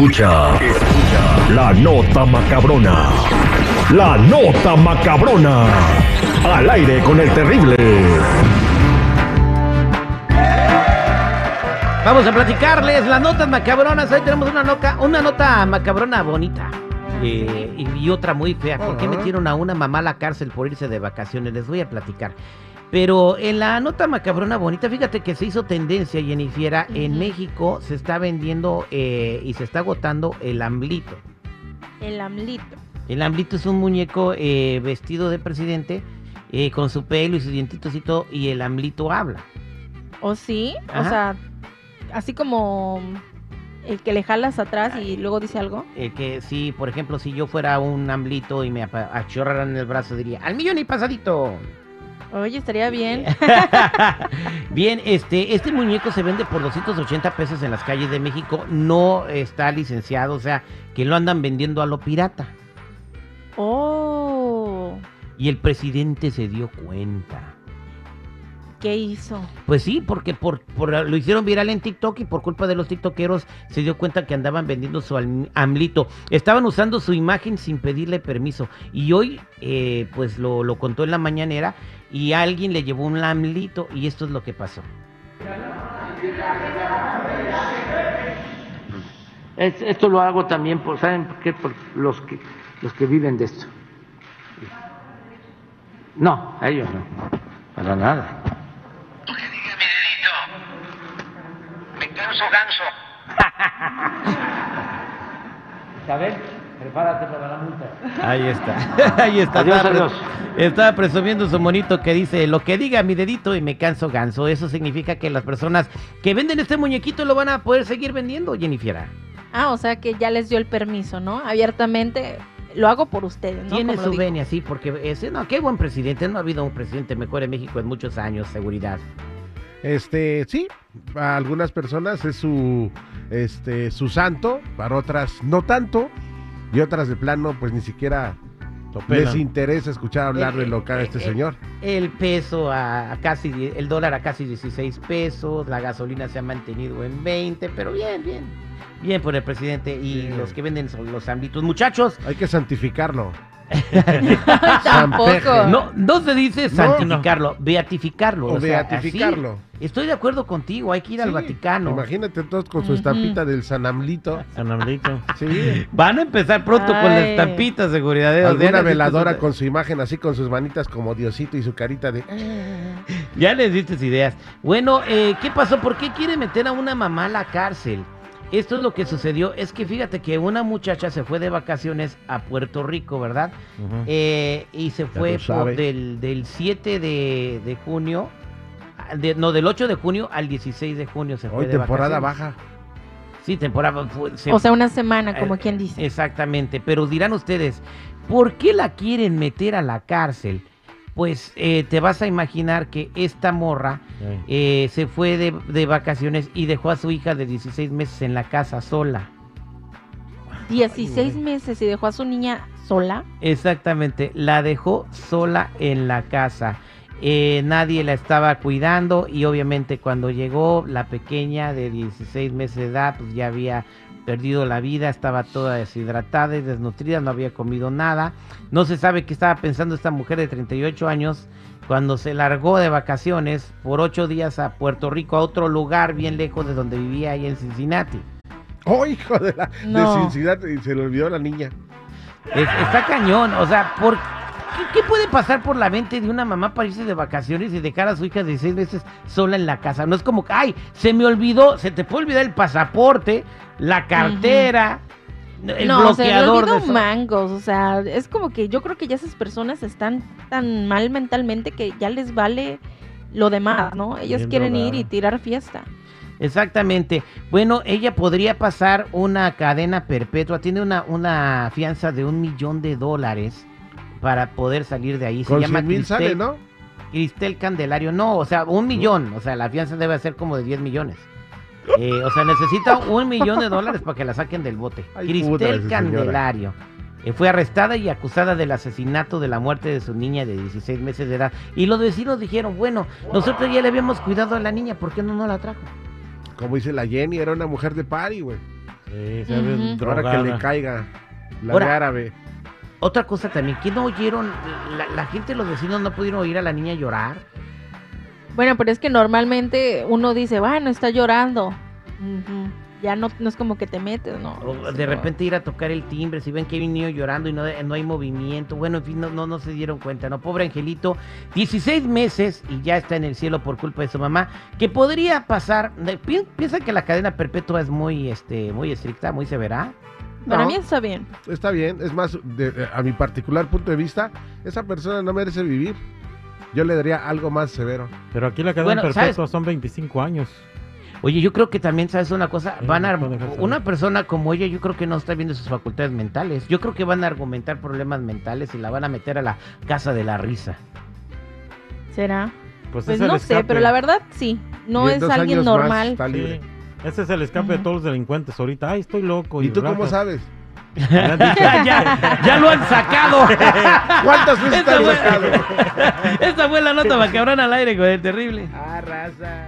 Escucha, escucha la nota macabrona. La nota macabrona. Al aire con el terrible. Vamos a platicarles las notas macabronas. Hoy tenemos una nota, una nota macabrona bonita. eh, y, y otra muy fea. ¿Por qué metieron a una mamá a la cárcel por irse de vacaciones? Les voy a platicar. Pero en la nota macabrona bonita, fíjate que se hizo tendencia, Jennifiera. En Ujú. México se está vendiendo eh, y se está agotando el amblito. El amlito. El amblito es un muñeco eh, vestido de presidente, eh, con su pelo y sus dientitos y todo, y el amblito habla. ¿O sí? Ajá. O sea, así como el que le jalas atrás y luego dice algo. Eh, que si, por ejemplo, si yo fuera un amblito y me achorraran el brazo, diría, al millón y pasadito. Oye, estaría bien. Bien, este, este muñeco se vende por 280 pesos en las calles de México. No está licenciado, o sea, que lo andan vendiendo a lo pirata. Oh, Y el presidente se dio cuenta. ¿Qué hizo? Pues sí, porque por, por- lo hicieron viral en TikTok y por culpa de los tiktokeros se dio cuenta que andaban vendiendo su am- amlito. Estaban usando su imagen sin pedirle permiso. Y hoy, eh, pues lo, lo contó en la mañanera y alguien le llevó un amlito y esto es lo que pasó. Es- esto lo hago también por, ¿saben por qué? Por los que, los que viven de esto. No, a ellos no, para nada. que diga mi canso ganso. Isabel, prepárate para la multa. Ahí está, ahí está. Adiós, estaba, adiós. estaba presumiendo su monito que dice, lo que diga mi dedito y me canso ganso. Eso significa que las personas que venden este muñequito lo van a poder seguir vendiendo, Jennifer. Ah, o sea que ya les dio el permiso, ¿no? Abiertamente lo hago por ustedes, ¿no? Tiene su venia, sí, porque ese, no, qué buen presidente. No ha habido un presidente mejor en México en muchos años, seguridad. Este, sí, para algunas personas es su, este, su santo, para otras no tanto, y otras de plano, pues ni siquiera les interesa escuchar hablar de lo que haga este Eh, eh, señor. El peso a, a casi, el dólar a casi 16 pesos, la gasolina se ha mantenido en 20, pero bien, bien. Bien por el presidente y Bien. los que venden son los ámbitos. Muchachos, Hay que santificarlo. Tampoco. no, no se dice santificarlo, beatificarlo. O o sea, beatificarlo. así. Estoy de acuerdo contigo, hay que ir al Vaticano. Imagínate todos con su estampita del Sanamlito. Sanamlito. Sí. Van a empezar pronto con la estampita, seguridad. de Alguna veladora con su imagen así, con sus manitas como Diosito y su carita de... Ya les diste ideas. Bueno, eh, ¿qué pasó? ¿Por qué quiere meter a una mamá a la cárcel? Esto es lo que sucedió. Es que fíjate que una muchacha se fue de vacaciones a Puerto Rico, ¿verdad? Eh, y se fue por del, del 7 de, de junio, de- no, del 8 de junio al 16 de junio se fue Hoy de temporada vacaciones. baja. Sí, temporada. fue- se- O sea, una semana, como Eh, quien dice. Exactamente, pero dirán ustedes, ¿por qué la quieren meter a la cárcel? Pues eh, te vas a imaginar que esta morra eh, se fue de, de vacaciones y dejó a su hija de 16 meses en la casa sola. 16 meses y dejó a su niña sola. Exactamente, la dejó sola en la casa. Eh, nadie la estaba cuidando y obviamente cuando llegó la pequeña de 16 meses de edad, pues ya había perdido la vida, estaba toda deshidratada y desnutrida, no había comido nada. No se sabe qué estaba pensando esta mujer de 38 años cuando se largó de vacaciones por ocho días a Puerto Rico, a otro lugar bien lejos de donde vivía ahí en Cincinnati. ¡Oh, hijo de la No. de Cincinnati! Se le olvidó la niña. Es- está cañón, o sea, ¿por qué, qué puede pasar por la mente de una mamá para irse de vacaciones y dejar a su hija de seis meses sola en la casa? No es como que, ay, se me olvidó, se te puede olvidar el pasaporte, la cartera, el no, bloqueador olvidó de eso. mangos. O sea, es como que yo creo que ya esas personas están tan mal mentalmente que ya les vale lo demás, ¿no? Ellas Bien quieren ir y tirar fiesta. Exactamente. Bueno, ella podría pasar una cadena perpetua, tiene una, una fianza de un millón de dólares para poder salir de ahí. Se Con llama 100 mil sale, Cristel- ¿no? Cristel Candelario, no, o sea, un millón, o sea, la fianza debe ser como de 10 millones. Eh, o sea, necesita un millón de dólares para que la saquen del bote. Ay, Cristel. Candelario eh, fue arrestada y acusada del asesinato de la muerte de su niña de 16 meses de edad. Y los vecinos dijeron, bueno, nosotros ya le habíamos cuidado a la niña, ¿por qué no nos la trajo? Como dice la Jenny, era una mujer de party, güey. Sí. Ahora que le caiga la Ahora- de árabe. Otra cosa también, ¿qué no oyeron? La, la gente, los vecinos no pudieron oír a la niña llorar. Bueno, pero es que normalmente uno dice, bueno, está llorando. Ya no, no es como que te metes, ¿no? O de repente ir a tocar el timbre, si ven que hay un niño llorando y no, no hay movimiento, bueno, en fin, no, no, no se dieron cuenta, ¿no? Pobre Angelito, 16 meses y ya está en el cielo por culpa de su mamá, que podría pasar, pi- piensa que la cadena perpetua es muy, este, muy estricta, muy severa. Para No. mí está bien. Está bien, es más, de- a mi particular punto de vista, esa persona no merece vivir. Yo le daría algo más severo. Pero aquí la cadena Bueno, perpetua ¿sabes? son 25 años. Oye, yo creo que también, ¿sabes una cosa? Sí, Van a, una persona como ella, yo creo que no está viendo sus facultades mentales. Yo creo que van a argumentar problemas mentales y la van a meter a la casa de la risa. ¿Será? Pues, Pues no sé, pero la verdad sí. No Y es alguien más normal. está libre. Sí, ese es el escape de todos los delincuentes ahorita. Ay, estoy loco. ¿Y tú cómo sabes? Ya, ya lo han sacado. ¿Cuántas veces te Esta han fue- sacado? Esta fue la nota macabrona al aire, güey, terrible. Ah, raza.